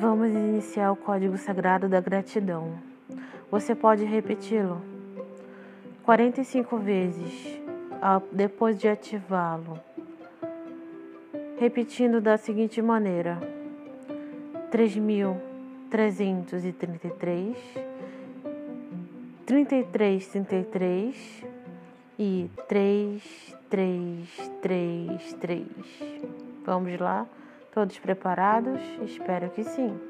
Vamos iniciar o código sagrado da gratidão. Você pode repeti-lo 45 vezes depois de ativá-lo, repetindo da seguinte maneira: 3.333, 3333 e 3333. Vamos lá? Todos preparados? Espero que sim.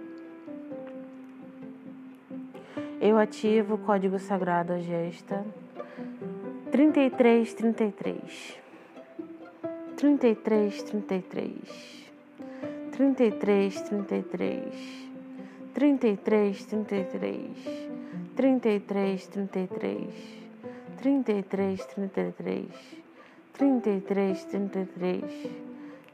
Eu ativo o código sagrado a gesta 33, 33. 33, 33. 33, 33. 33, 33. 33, 33.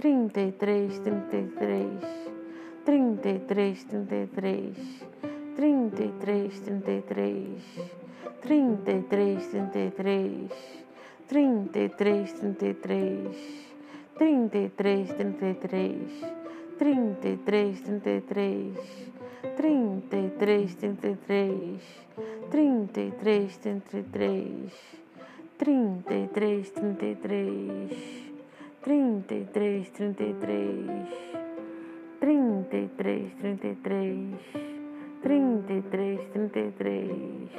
33, 33, 33, 33, trinta e três, trinta e trinta e três, trinta e três, trinta e três, trinta e três, trinta e três, trinta e três, trinta e três, trinta e três, trinta e três, trinta e três, trinta e três, trinta e três, trinta e três, trinta e três, trinta e três, trinta e três, trinta e três, trinta e três trinta e três, trinta e três, trinta e três, trinta e três, trinta e três, trinta e três,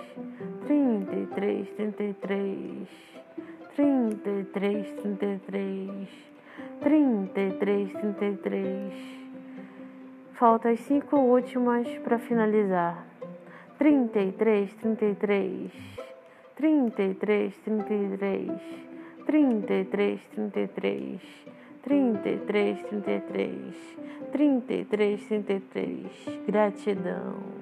trinta e três, trinta e três, trinta e três, trinta e três, trinta e três, trinta e três. Faltam as cinco últimas para finalizar. Trinta e três, trinta e três, trinta e três, trinta e três 33, 33, 33, 33, 33, 33. Gratidão.